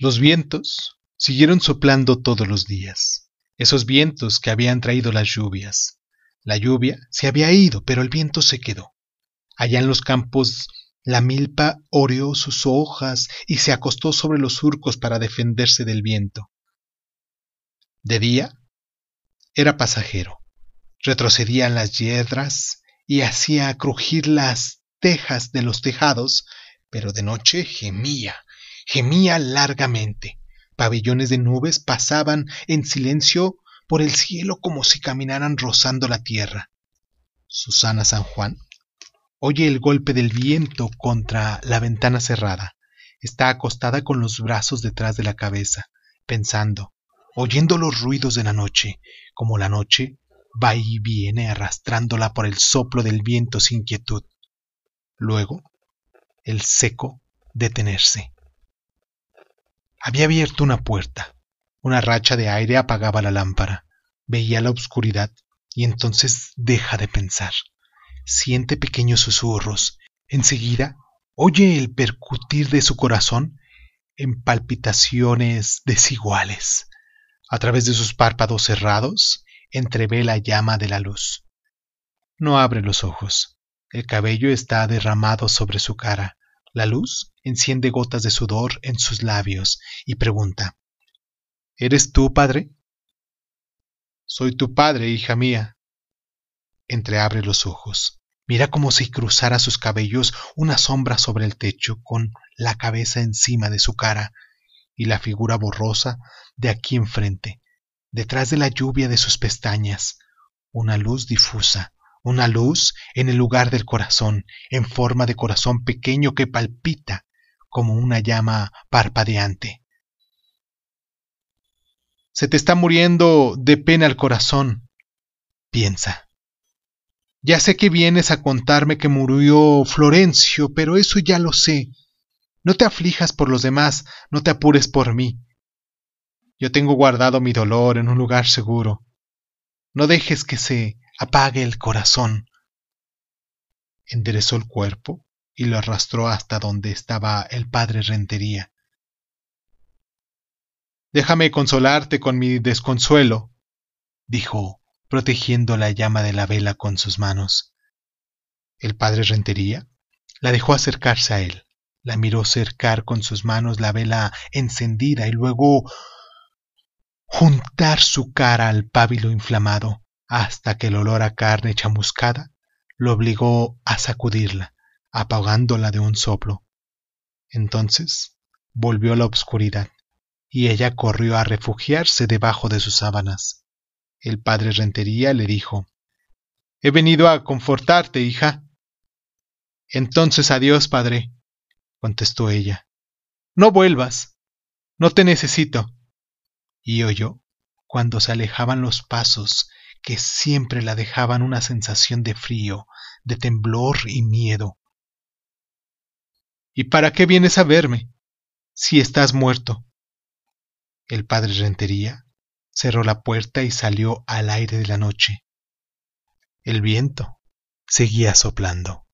Los vientos siguieron soplando todos los días, esos vientos que habían traído las lluvias. La lluvia se había ido, pero el viento se quedó. Allá en los campos la milpa oreó sus hojas y se acostó sobre los surcos para defenderse del viento. De día era pasajero. Retrocedían las yedras y hacía crujir las tejas de los tejados, pero de noche gemía, gemía largamente. Pabellones de nubes pasaban en silencio por el cielo como si caminaran rozando la tierra. Susana San Juan oye el golpe del viento contra la ventana cerrada. Está acostada con los brazos detrás de la cabeza, pensando, oyendo los ruidos de la noche, como la noche va y viene arrastrándola por el soplo del viento sin quietud. Luego, el seco detenerse. Había abierto una puerta. Una racha de aire apagaba la lámpara. Veía la oscuridad y entonces deja de pensar. Siente pequeños susurros. Enseguida oye el percutir de su corazón en palpitaciones desiguales. A través de sus párpados cerrados entrevé la llama de la luz. No abre los ojos. El cabello está derramado sobre su cara. La luz enciende gotas de sudor en sus labios y pregunta ¿Eres tú, padre? Soy tu padre, hija mía. Entreabre los ojos. Mira como si cruzara sus cabellos una sombra sobre el techo con la cabeza encima de su cara y la figura borrosa de aquí enfrente, detrás de la lluvia de sus pestañas, una luz difusa, una luz en el lugar del corazón, en forma de corazón pequeño que palpita como una llama parpadeante. Se te está muriendo de pena el corazón, piensa. Ya sé que vienes a contarme que murió Florencio, pero eso ya lo sé. No te aflijas por los demás, no te apures por mí. Yo tengo guardado mi dolor en un lugar seguro. No dejes que se apague el corazón. Enderezó el cuerpo y lo arrastró hasta donde estaba el padre Rentería. Déjame consolarte con mi desconsuelo, dijo, protegiendo la llama de la vela con sus manos. El padre Rentería la dejó acercarse a él la miró cercar con sus manos la vela encendida y luego juntar su cara al pábilo inflamado hasta que el olor a carne chamuscada lo obligó a sacudirla, apagándola de un soplo. Entonces volvió la obscuridad y ella corrió a refugiarse debajo de sus sábanas. El padre Rentería le dijo He venido a confortarte, hija. Entonces adiós, padre contestó ella. No vuelvas. No te necesito. Y oyó, cuando se alejaban los pasos, que siempre la dejaban una sensación de frío, de temblor y miedo. ¿Y para qué vienes a verme, si estás muerto? El padre Rentería cerró la puerta y salió al aire de la noche. El viento seguía soplando.